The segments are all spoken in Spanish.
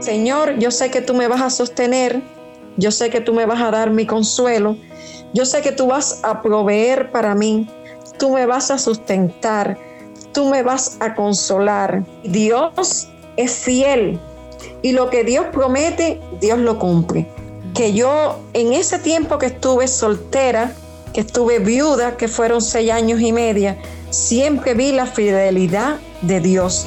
Señor, yo sé que tú me vas a sostener, yo sé que tú me vas a dar mi consuelo, yo sé que tú vas a proveer para mí, tú me vas a sustentar, tú me vas a consolar. Dios es fiel y lo que Dios promete, Dios lo cumple. Que yo en ese tiempo que estuve soltera, que estuve viuda, que fueron seis años y media, siempre vi la fidelidad de Dios.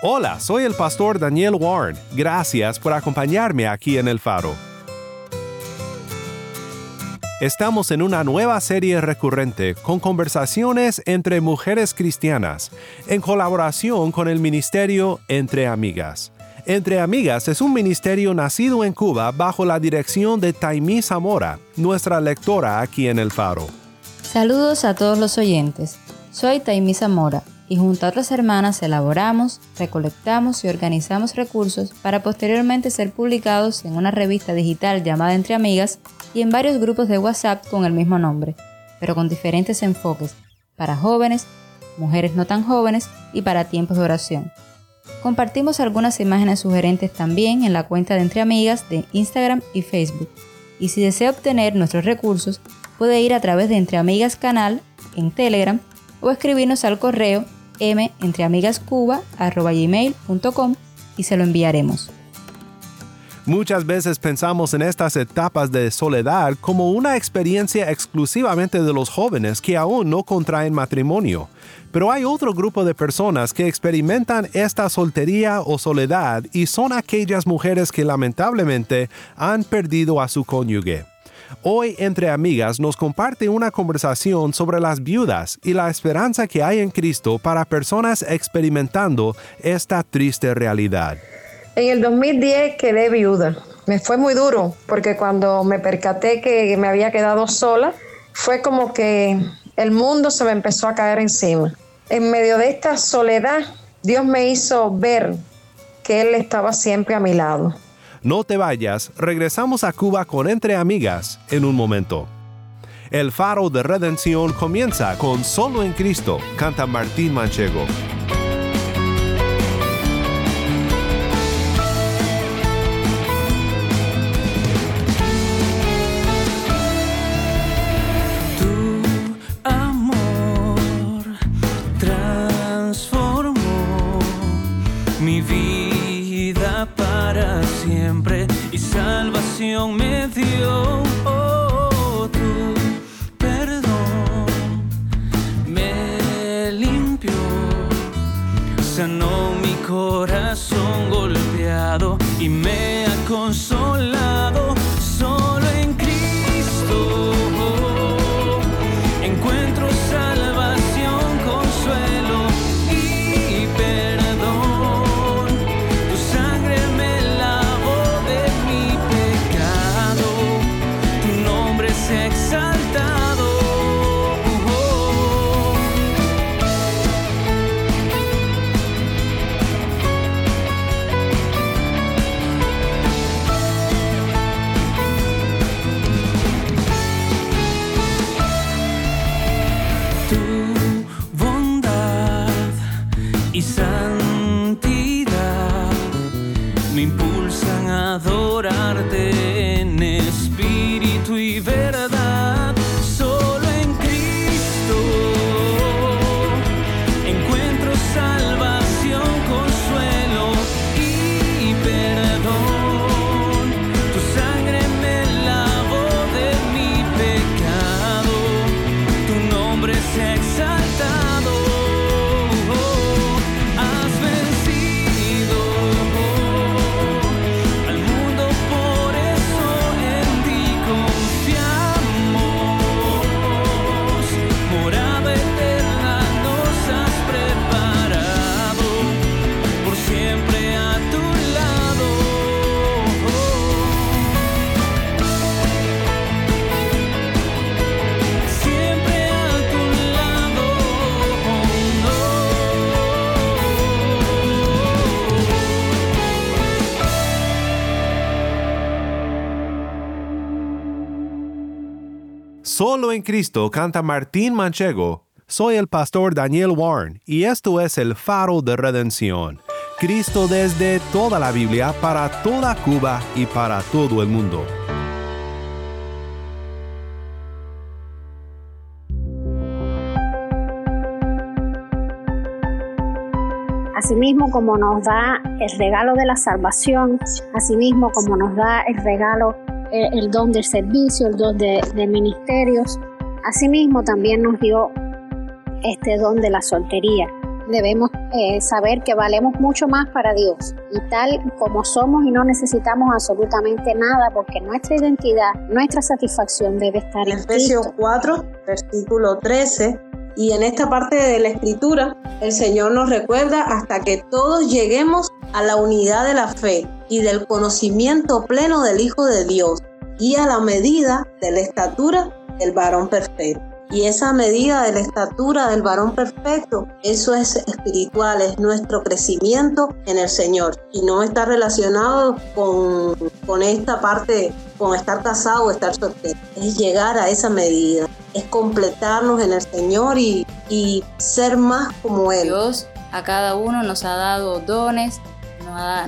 Hola, soy el pastor Daniel Warren. Gracias por acompañarme aquí en El Faro. Estamos en una nueva serie recurrente con conversaciones entre mujeres cristianas, en colaboración con el ministerio Entre Amigas. Entre Amigas es un ministerio nacido en Cuba bajo la dirección de Taimí Zamora, nuestra lectora aquí en El Faro. Saludos a todos los oyentes. Soy Taimí Zamora y junto a otras hermanas elaboramos, recolectamos y organizamos recursos para posteriormente ser publicados en una revista digital llamada Entre Amigas y en varios grupos de WhatsApp con el mismo nombre, pero con diferentes enfoques, para jóvenes, mujeres no tan jóvenes y para tiempos de oración. Compartimos algunas imágenes sugerentes también en la cuenta de Entre Amigas de Instagram y Facebook. Y si desea obtener nuestros recursos, puede ir a través de Entre Amigas Canal en Telegram o escribirnos al correo mentreamigascuba.gmail.com y se lo enviaremos. Muchas veces pensamos en estas etapas de soledad como una experiencia exclusivamente de los jóvenes que aún no contraen matrimonio. Pero hay otro grupo de personas que experimentan esta soltería o soledad y son aquellas mujeres que lamentablemente han perdido a su cónyuge. Hoy entre amigas nos comparte una conversación sobre las viudas y la esperanza que hay en Cristo para personas experimentando esta triste realidad. En el 2010 quedé viuda. Me fue muy duro porque cuando me percaté que me había quedado sola, fue como que el mundo se me empezó a caer encima. En medio de esta soledad, Dios me hizo ver que Él estaba siempre a mi lado. No te vayas, regresamos a Cuba con Entre Amigas en un momento. El faro de redención comienza con Solo en Cristo, canta Martín Manchego. Me dio. Oh, tu perdón, me limpió, sanó mi corazón golpeado y me ha santidad me impulsan a adorarte. Solo en Cristo canta Martín Manchego. Soy el pastor Daniel Warren y esto es el faro de redención. Cristo desde toda la Biblia para toda Cuba y para todo el mundo. Asimismo como nos da el regalo de la salvación, asimismo como nos da el regalo, el, el don del servicio, el don de, ministerios, asimismo también nos dio este don de la soltería. Debemos eh, saber que valemos mucho más para Dios y tal como somos y no necesitamos absolutamente nada porque nuestra identidad, nuestra satisfacción debe estar en Efesios Cristo. 4, versículo 13. Y en esta parte de la escritura, el Señor nos recuerda hasta que todos lleguemos a la unidad de la fe y del conocimiento pleno del Hijo de Dios y a la medida de la estatura del varón perfecto. Y esa medida de la estatura del varón perfecto, eso es espiritual, es nuestro crecimiento en el Señor. Y no está relacionado con, con esta parte, con estar casado o estar soltero. Es llegar a esa medida, es completarnos en el Señor y, y ser más como Él. Dios a cada uno nos ha dado dones,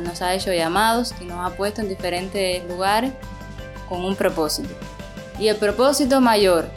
nos ha, hecho llamados y nos ha puesto en diferentes lugares con un propósito. Y el propósito mayor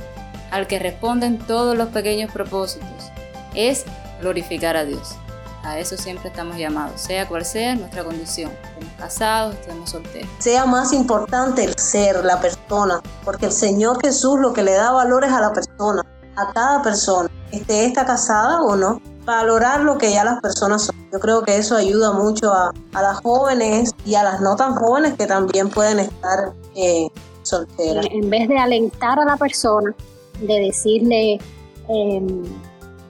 al que responden todos los pequeños propósitos es glorificar a Dios. A eso siempre estamos llamados, sea cual sea nuestra condición. Estemos casados, estemos solteros. Sea más importante el ser, la persona, porque el Señor Jesús lo que le da valor es a la persona, a cada persona, esté esta casada o no, valorar lo que ya las personas son. Yo creo que eso ayuda mucho a, a las jóvenes y a las no tan jóvenes que también pueden estar eh, solteras. En vez de alentar a la persona, de decirle, eh,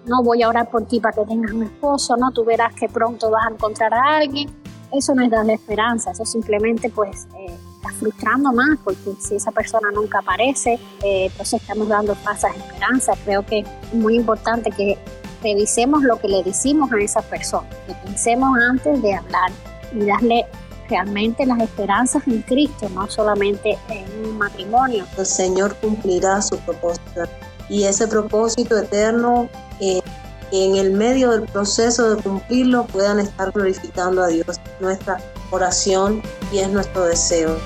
no voy a orar por ti para que tengas un esposo, no, tú verás que pronto vas a encontrar a alguien. Eso no es darle esperanza, eso simplemente pues eh, está frustrando más porque si esa persona nunca aparece, eh, entonces estamos dando falsas esperanzas. Creo que es muy importante que revisemos lo que le decimos a esa persona, que pensemos antes de hablar y darle realmente las esperanzas en Cristo, no solamente en un matrimonio. El Señor cumplirá su propósito y ese propósito eterno eh, en el medio del proceso de cumplirlo puedan estar glorificando a Dios. Nuestra oración y es nuestro deseo.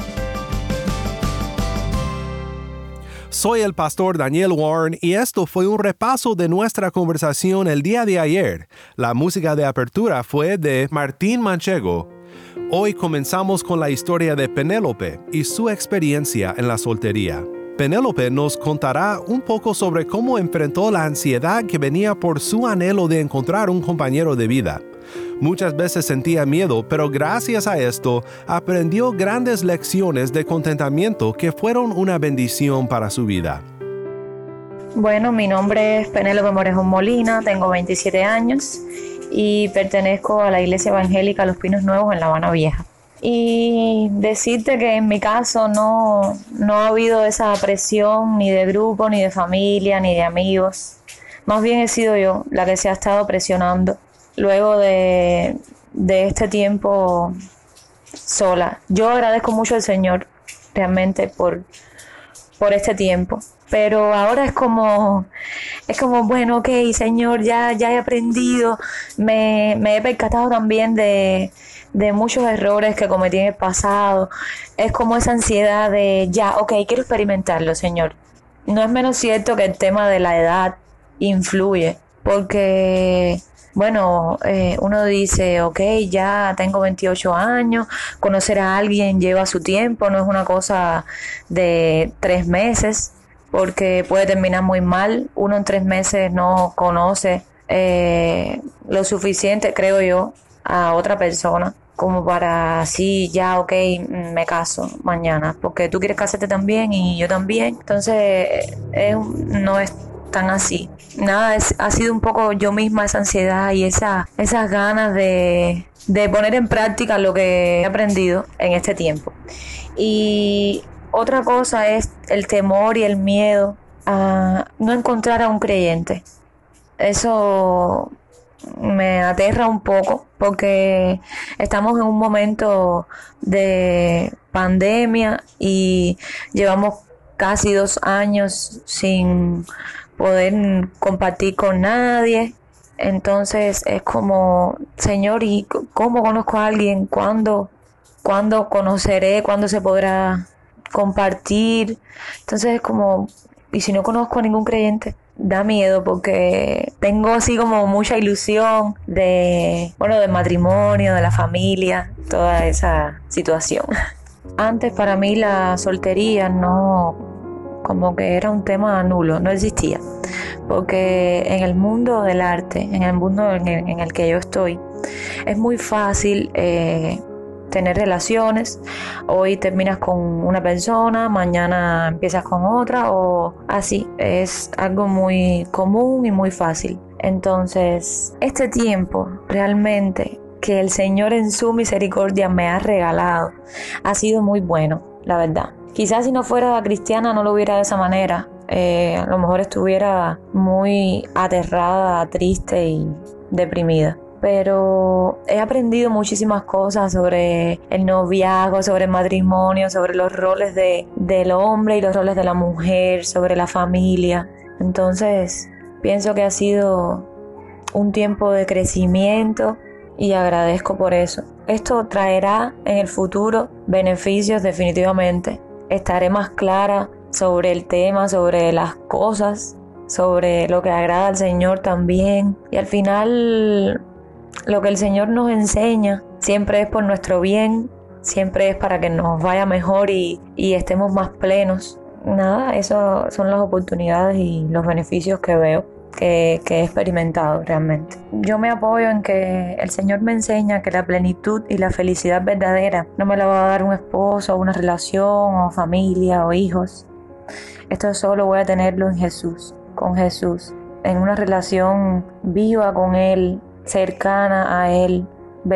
Soy el pastor Daniel Warren y esto fue un repaso de nuestra conversación el día de ayer. La música de apertura fue de Martín Manchego. Hoy comenzamos con la historia de Penélope y su experiencia en la soltería. Penélope nos contará un poco sobre cómo enfrentó la ansiedad que venía por su anhelo de encontrar un compañero de vida. Muchas veces sentía miedo, pero gracias a esto aprendió grandes lecciones de contentamiento que fueron una bendición para su vida. Bueno, mi nombre es Penélope Morejón Molina, tengo 27 años y pertenezco a la Iglesia Evangélica Los Pinos Nuevos en La Habana Vieja. Y decirte que en mi caso no, no ha habido esa presión ni de grupo, ni de familia, ni de amigos. Más bien he sido yo la que se ha estado presionando luego de, de este tiempo sola. Yo agradezco mucho al Señor realmente por, por este tiempo. Pero ahora es como, es como, bueno, ok, Señor, ya, ya he aprendido, me, he percatado también de, de muchos errores que cometí en el pasado. Es como esa ansiedad de, ya, ok, quiero experimentarlo, Señor. No es menos cierto que el tema de la edad influye, porque bueno, eh, uno dice, ok, ya tengo 28 años, conocer a alguien lleva su tiempo, no es una cosa de tres meses, porque puede terminar muy mal. Uno en tres meses no conoce eh, lo suficiente, creo yo, a otra persona como para así ya, ok, me caso mañana, porque tú quieres casarte también y yo también. Entonces, es, no es tan así. Nada, ha sido un poco yo misma esa ansiedad y esa, esas ganas de, de poner en práctica lo que he aprendido en este tiempo. Y otra cosa es el temor y el miedo a no encontrar a un creyente. Eso me aterra un poco porque estamos en un momento de pandemia y llevamos casi dos años sin poder compartir con nadie. Entonces es como, Señor, ¿y cómo conozco a alguien? ¿Cuándo, ¿Cuándo conoceré? ¿Cuándo se podrá compartir? Entonces es como, ¿y si no conozco a ningún creyente? Da miedo porque tengo así como mucha ilusión de, bueno, del matrimonio, de la familia, toda esa situación. Antes para mí la soltería no, como que era un tema nulo, no existía. Porque en el mundo del arte, en el mundo en el, que yo estoy, es muy fácil eh, tener relaciones. Hoy terminas con una persona, mañana empiezas con otra o así. Es algo muy común y muy fácil. Entonces, este tiempo realmente que el Señor en su misericordia me ha regalado ha sido muy bueno, la verdad. Quizás si no fuera cristiana no lo hubiera de esa manera. Eh, a lo mejor estuviera muy aterrada, triste y deprimida. Pero he aprendido muchísimas cosas sobre el noviazgo, sobre el matrimonio, sobre los roles de, del hombre y los roles de la mujer, sobre la familia. Entonces, pienso que ha sido un tiempo de crecimiento y agradezco por eso. Esto traerá en el futuro beneficios definitivamente estaré más clara sobre el tema, sobre las cosas, sobre lo que agrada al Señor también. Y al final lo que el Señor nos enseña siempre es por nuestro bien, siempre es para que nos vaya mejor y, y estemos más plenos. Nada, esas son las oportunidades y los beneficios que veo que, he experimentado realmente. Yo me apoyo en que el Señor me enseña que la plenitud y la felicidad verdadera no me la va a dar un esposo, una relación o familia o hijos. Esto solo voy a tenerlo en Jesús, con Jesús, en una relación viva con Él, cercana a Él,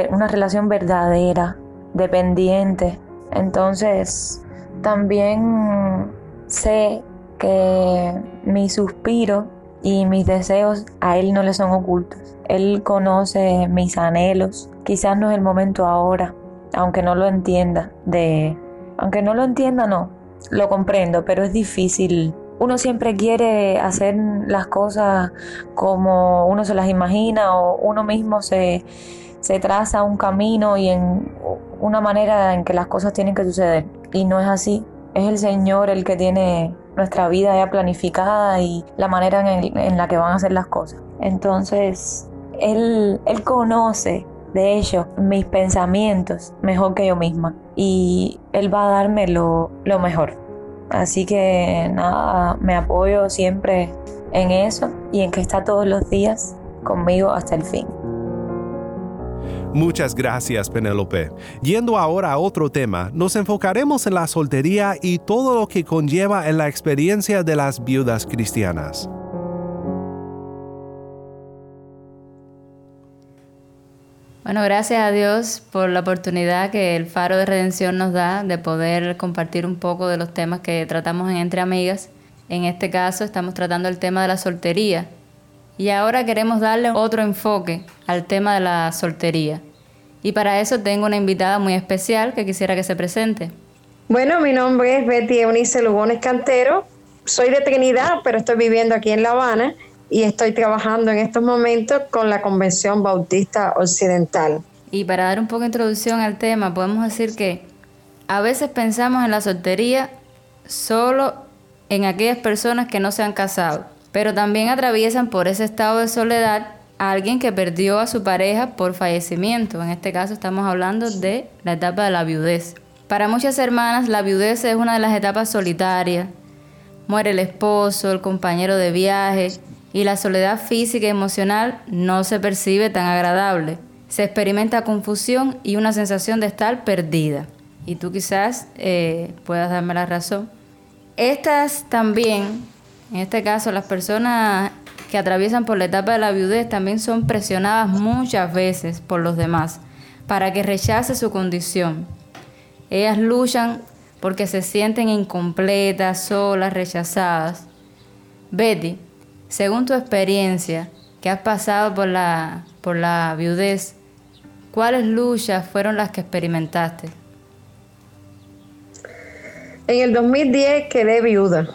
una relación verdadera, dependiente. Entonces, también sé que mi suspiro y mis deseos a Él no le son ocultos. Él conoce mis anhelos. Quizás no es el momento ahora, aunque no lo entienda. De, aunque no lo entienda, no, lo comprendo, pero es difícil. Uno siempre quiere hacer las cosas como uno se las imagina o uno mismo se, se traza un camino y en una manera en que las cosas tienen que suceder. Y no es así. Es el Señor el que tiene nuestra vida ya planificada y la manera en, la que van a hacer las cosas. Entonces, él, él conoce, de hecho, mis pensamientos mejor que yo misma y Él va a darme lo, lo mejor. Así que nada, me apoyo siempre en eso y en que está todos los días conmigo hasta el fin. Muchas gracias, Penélope. Yendo ahora a otro tema, nos enfocaremos en la soltería y todo lo que conlleva en la experiencia de las viudas cristianas. Bueno, gracias a Dios por la oportunidad que el Faro de Redención nos da de poder compartir un poco de los temas que tratamos en Entre Amigas. En este caso estamos tratando el tema de la soltería y ahora queremos darle otro enfoque al tema de la soltería. Y para eso tengo una invitada muy especial que quisiera que se presente. Bueno, mi nombre es Betty Eunice Lugones Cantero. Soy de Trinidad, pero estoy viviendo aquí en La Habana y estoy trabajando en estos momentos con la Convención Bautista Occidental. Y para dar un poco de introducción al tema, podemos decir que a veces pensamos en la soltería solo en aquellas personas que no se han casado pero también atraviesan por ese estado de soledad a alguien que perdió a su pareja por fallecimiento. En este caso estamos hablando de la etapa de la viudez. Para muchas hermanas la viudez es una de las etapas solitarias. Muere el esposo, el compañero de viaje y la soledad física y emocional no se percibe tan agradable. Se experimenta confusión y una sensación de estar perdida. Y tú quizás eh, puedas darme la razón. Estas también en este caso, las personas que atraviesan por la etapa de la viudez también son presionadas muchas veces por los demás para que rechace su condición. Ellas luchan porque se sienten incompletas, solas, rechazadas. Betty, según tu experiencia que has pasado por la, por la viudez, ¿cuáles luchas fueron las que experimentaste? En el 2010 quedé viuda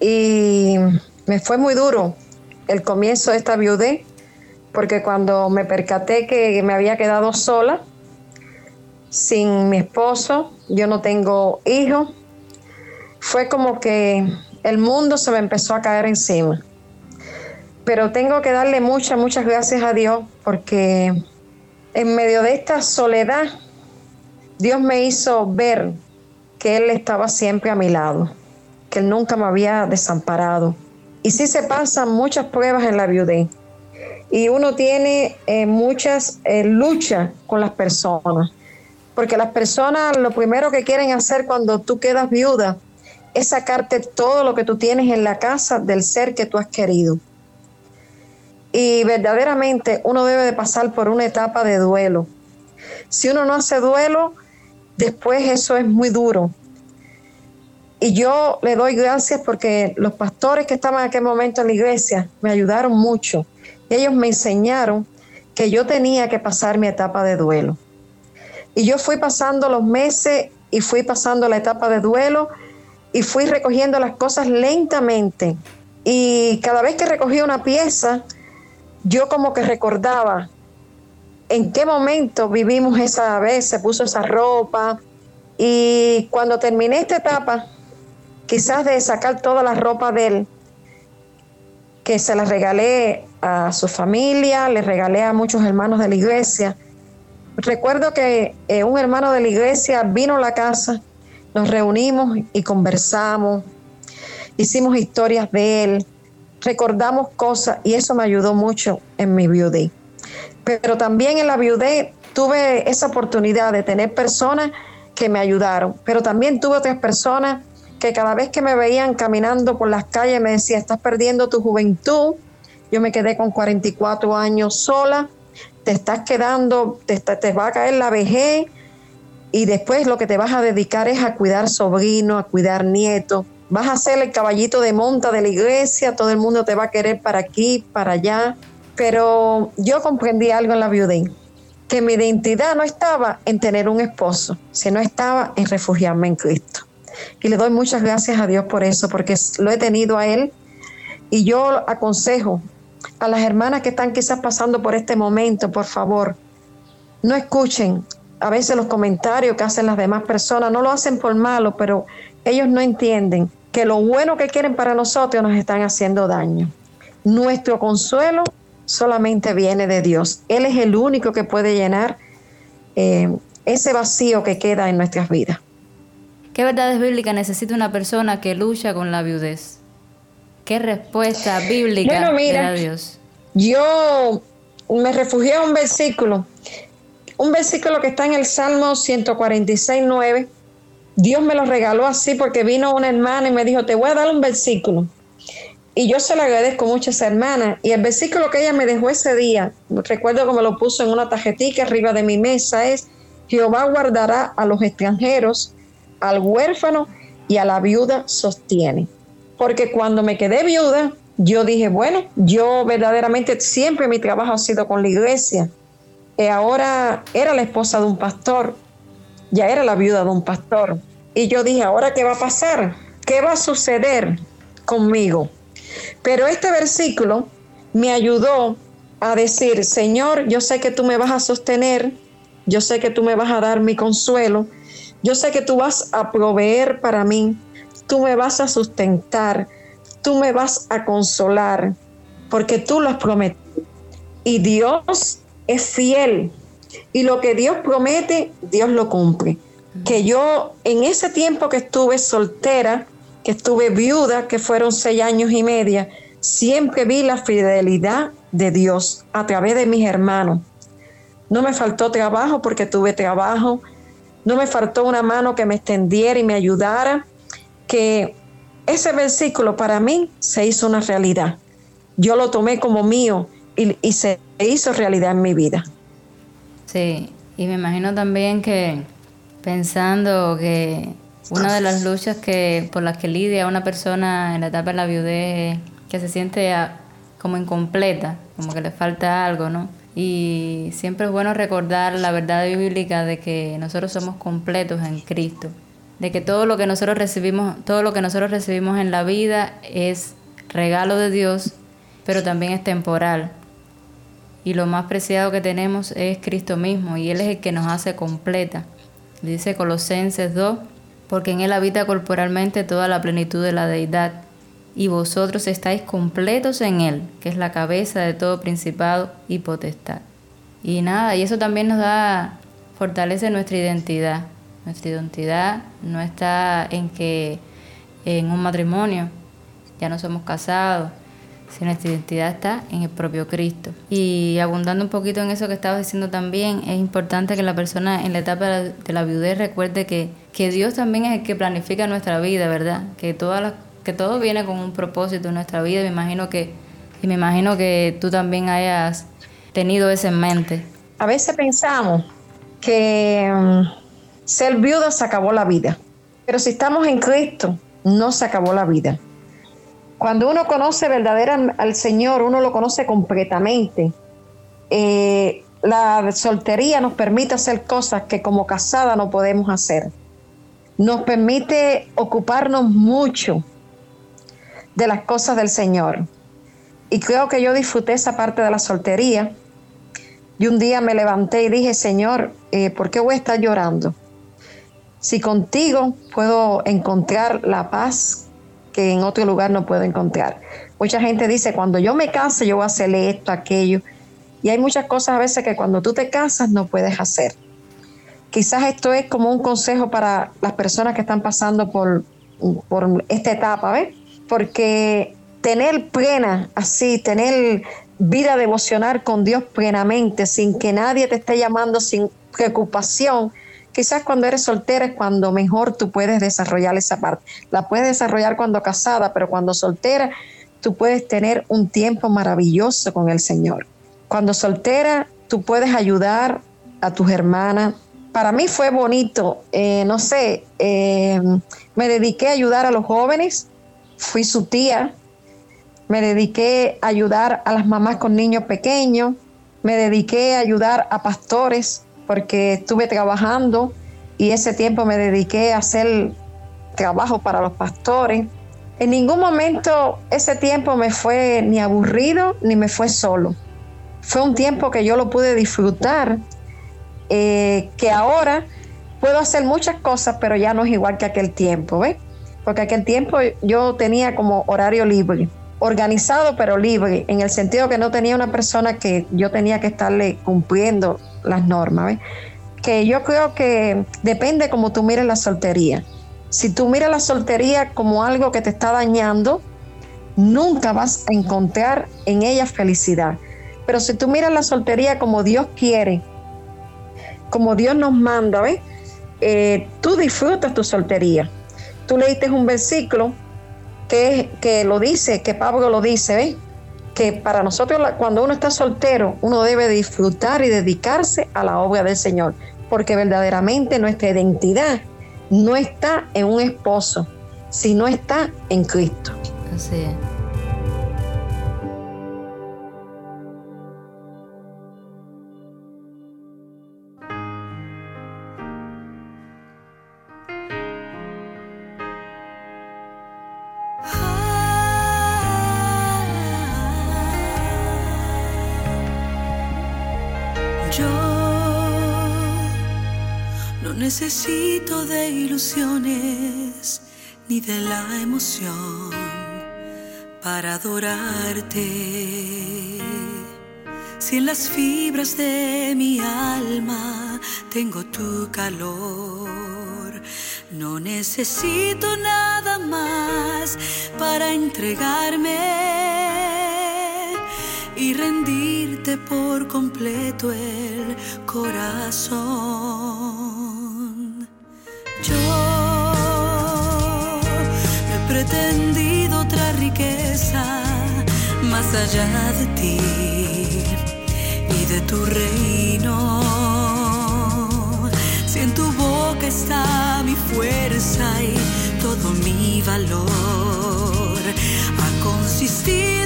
y me fue muy duro el comienzo de esta viudez porque cuando me percaté que me había quedado sola, sin mi esposo, yo no tengo hijos, fue como que el mundo se me empezó a caer encima. Pero tengo que darle muchas, muchas gracias a Dios porque en medio de esta soledad, Dios me hizo ver que Él estaba siempre a mi lado, que Él nunca me había desamparado. Y sí se pasan muchas pruebas en la viudez. Y uno tiene eh, muchas eh, luchas con las personas. Porque las personas lo primero que quieren hacer cuando tú quedas viuda es sacarte todo lo que tú tienes en la casa del ser que tú has querido. Y verdaderamente uno debe de pasar por una etapa de duelo. Si uno no hace duelo, después eso es muy duro. Y yo le doy gracias porque los pastores que estaban en aquel momento en la iglesia me ayudaron mucho. ellos me enseñaron que yo tenía que pasar mi etapa de duelo. Y yo fui pasando los meses y fui pasando la etapa de duelo y fui recogiendo las cosas lentamente. Y cada vez que recogía una pieza, yo como que recordaba en qué momento vivimos esa vez, se puso esa ropa. Y cuando terminé esta etapa, quizás de sacar toda la ropa de él, que se la regalé a su familia, le regalé a muchos hermanos de la iglesia. Recuerdo que eh, un hermano de la iglesia vino a la casa, nos reunimos y conversamos, hicimos historias de él, recordamos cosas y eso me ayudó mucho en mi viudez. Pero también en la viudez tuve esa oportunidad de tener personas que me ayudaron, pero también tuve otras personas que cada vez que me veían caminando por las calles me decía, estás perdiendo tu juventud. Yo me quedé con 44 años sola, te estás quedando, te, te va a caer la vejez y después lo que te vas a dedicar es a cuidar sobrinos, a cuidar nietos. Vas a ser el caballito de monta de la iglesia, todo el mundo te va a querer para aquí, para allá. Pero yo comprendí algo en la viudez, que mi identidad no estaba en tener un esposo, sino estaba en refugiarme en Cristo. Y le doy muchas gracias a Dios por eso, porque lo he tenido a Él. Y yo aconsejo a las hermanas que están quizás pasando por este momento, por favor, no escuchen a veces los comentarios que hacen las demás personas, no lo hacen por malo, pero ellos no entienden que lo bueno que quieren para nosotros nos están haciendo daño. Nuestro consuelo solamente viene de Dios. Él es el único que puede llenar eh, ese vacío que queda en nuestras vidas. ¿Qué verdades bíblicas necesita una persona que lucha con la viudez? ¿Qué respuesta bíblica bueno, mira, Dios? Yo me refugié a un versículo, un versículo que está en el Salmo 146, 9. Dios me lo regaló así porque vino una hermana y me dijo, te voy a dar un versículo. Y yo se lo agradezco mucho a esa hermana. Y el versículo que ella me dejó ese día, recuerdo como lo puso en una tarjetita arriba de mi mesa, es, Jehová guardará a los extranjeros al huérfano y a la viuda sostiene. Porque cuando me quedé viuda, yo dije, bueno, yo verdaderamente siempre mi trabajo ha sido con la iglesia. Y ahora era la esposa de un pastor, ya era la viuda de un pastor. Y yo dije, ¿ahora qué va a pasar? ¿Qué va a suceder conmigo? Pero este versículo me ayudó a decir, Señor, yo sé que tú me vas a sostener, yo sé que tú me vas a dar mi consuelo, yo sé que tú vas a proveer para mí, tú me vas a sustentar, tú me vas a consolar, porque tú lo has prometido. Y Dios es fiel. Y lo que Dios promete, Dios lo cumple. Que yo en ese tiempo que estuve soltera, que estuve viuda, que fueron seis años y media, siempre vi la fidelidad de Dios a través de mis hermanos. No me faltó trabajo porque tuve trabajo, no me faltó una mano que me extendiera y me ayudara, que ese versículo para mí se hizo una realidad. Yo lo tomé como mío y, se hizo realidad en mi vida. Sí, y me imagino también que pensando que una de las luchas que por las que lidia una persona en la etapa de la viudez que se siente como incompleta, como que le falta algo, ¿no? Y siempre es bueno recordar la verdad bíblica de que nosotros somos completos en Cristo. de que todo lo que nosotros recibimos, todo lo que nosotros recibimos en la vida es regalo de Dios, pero también es temporal. Y lo más preciado que tenemos es Cristo mismo, y Él es el que nos hace completa. Dice Colosenses 2, porque en Él habita corporalmente toda la plenitud de la deidad, y vosotros estáis completos en Él, que es la cabeza de todo principado y potestad. Y nada, y eso también nos da, fortalece nuestra identidad. Nuestra identidad no está en que en un matrimonio ya no somos casados, sino nuestra identidad está en el propio Cristo. Y abundando un poquito en eso que estabas diciendo también, es importante que la persona en la etapa de la viudez recuerde que, que Dios también es el que planifica nuestra vida, ¿verdad? Que, todas que todo viene con un propósito en nuestra vida. Me imagino que, y me imagino que tú también hayas tenido eso en mente. A veces pensamos que mm, ser viuda se acabó la vida. Pero si estamos en Cristo, no se acabó la vida. Cuando uno conoce verdaderamente al Señor, uno lo conoce completamente. Eh, la soltería nos permite hacer cosas que como casada no podemos hacer. Nos permite ocuparnos mucho de las cosas del Señor. Y creo que yo disfruté esa parte de la soltería. Y un día me levanté y dije, Señor, eh, ¿por qué voy a estar llorando? Si contigo puedo encontrar la paz que en otro lugar no puedo encontrar. Mucha gente dice, cuando yo me case, yo voy a hacerle esto, aquello. Y hay muchas cosas a veces que cuando tú te casas no puedes hacer. Quizás esto es como un consejo para las personas que están pasando por, por esta etapa, ¿ves? Porque tener plena, así, tener vida devocional con Dios plenamente, sin que nadie te esté llamando, sin preocupación, Quizás cuando eres soltera es cuando mejor tú puedes desarrollar esa parte. La puedes desarrollar cuando casada, pero cuando soltera tú puedes tener un tiempo maravilloso con el Señor. Cuando soltera tú puedes ayudar a tus hermanas. Para mí fue bonito, eh, no sé, eh, me dediqué a ayudar a los jóvenes, fui su tía, me dediqué a ayudar a las mamás con niños pequeños, me dediqué a ayudar a pastores, porque estuve trabajando y ese tiempo me dediqué a hacer trabajo para los pastores. En ningún momento ese tiempo me fue ni aburrido ni me fue solo. Fue un tiempo que yo lo pude disfrutar, eh, que ahora puedo hacer muchas cosas, pero ya no es igual que aquel tiempo, ¿ves? Porque aquel tiempo yo tenía como horario libre, organizado pero libre, en el sentido que no tenía una persona que yo tenía que estarle cumpliendo las normas. Que yo creo que depende como tú mires la soltería. Si tú miras la soltería como algo que te está dañando, nunca vas a encontrar en ella felicidad. Pero si tú miras la soltería como Dios quiere, como Dios nos manda, eh, tú disfrutas tu soltería. Tú leíste un versículo que, que lo dice, que Pablo lo dice, ¿ves? que para nosotros cuando uno está soltero, uno debe disfrutar y dedicarse a la obra del Señor, porque verdaderamente nuestra identidad no está en un esposo, sino está en Cristo. Así es. Necesito de ilusiones ni de la emoción para adorarte. Si en las fibras de mi alma tengo tu calor, no necesito nada más para entregarme y por completo el corazón. pretendido otra riqueza más allá de ti y de tu reino. Si en tu boca está mi fuerza y todo mi valor, ha consistido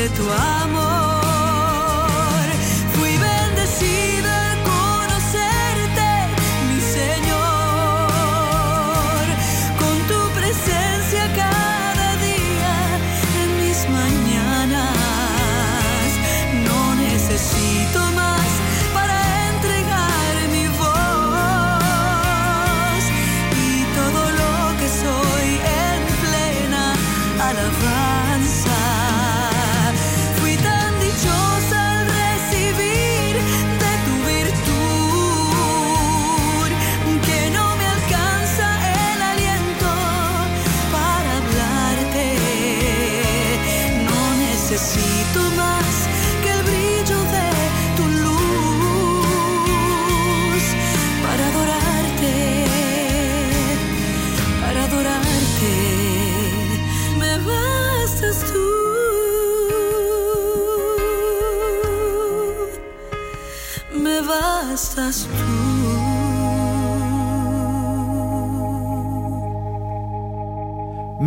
de tu amor. Necesito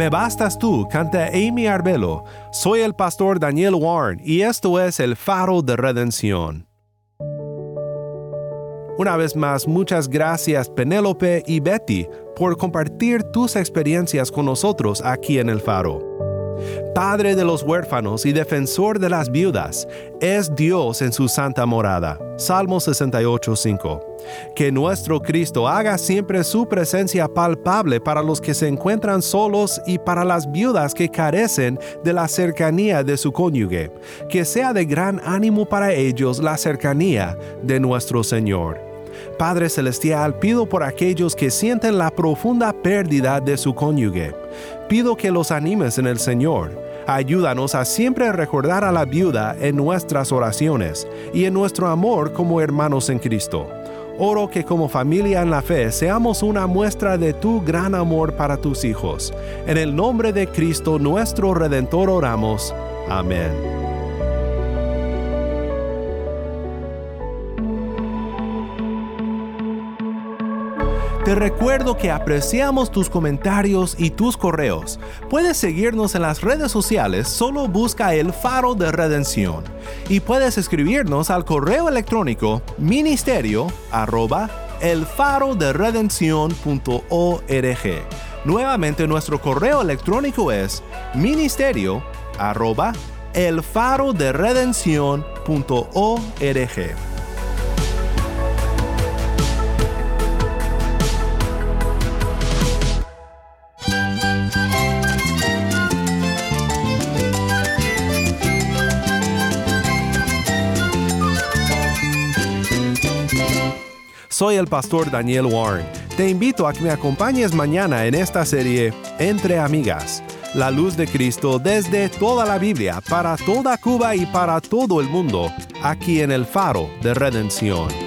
Me bastas tú, canta Amy Arbelo. Soy el pastor Daniel Warren y esto es el faro de redención. Una vez más, muchas gracias Penélope y Betty por compartir tus experiencias con nosotros aquí en el faro. Padre de los huérfanos y defensor de las viudas, es Dios en su santa morada. Salmo 68.5. Que nuestro Cristo haga siempre su presencia palpable para los que se encuentran solos y para las viudas que carecen de la cercanía de su cónyuge. Que sea de gran ánimo para ellos la cercanía de nuestro Señor. Padre Celestial, pido por aquellos que sienten la profunda pérdida de su cónyuge. Pido que los animes en el Señor. Ayúdanos a siempre recordar a la viuda en nuestras oraciones y en nuestro amor como hermanos en Cristo. Oro que como familia en la fe seamos una muestra de tu gran amor para tus hijos. En el nombre de Cristo nuestro Redentor oramos. Amén. Te recuerdo que apreciamos tus comentarios y tus correos. Puedes seguirnos en las redes sociales, solo busca el faro de redención. Y puedes escribirnos al correo electrónico ministerio arroba elfaroderedención.org. Nuevamente nuestro correo electrónico es ministerio arroba elfaroderedención.org. Soy el pastor Daniel Warren. Te invito a que me acompañes mañana en esta serie Entre Amigas, la luz de Cristo desde toda la Biblia, para toda Cuba y para todo el mundo, aquí en el faro de redención.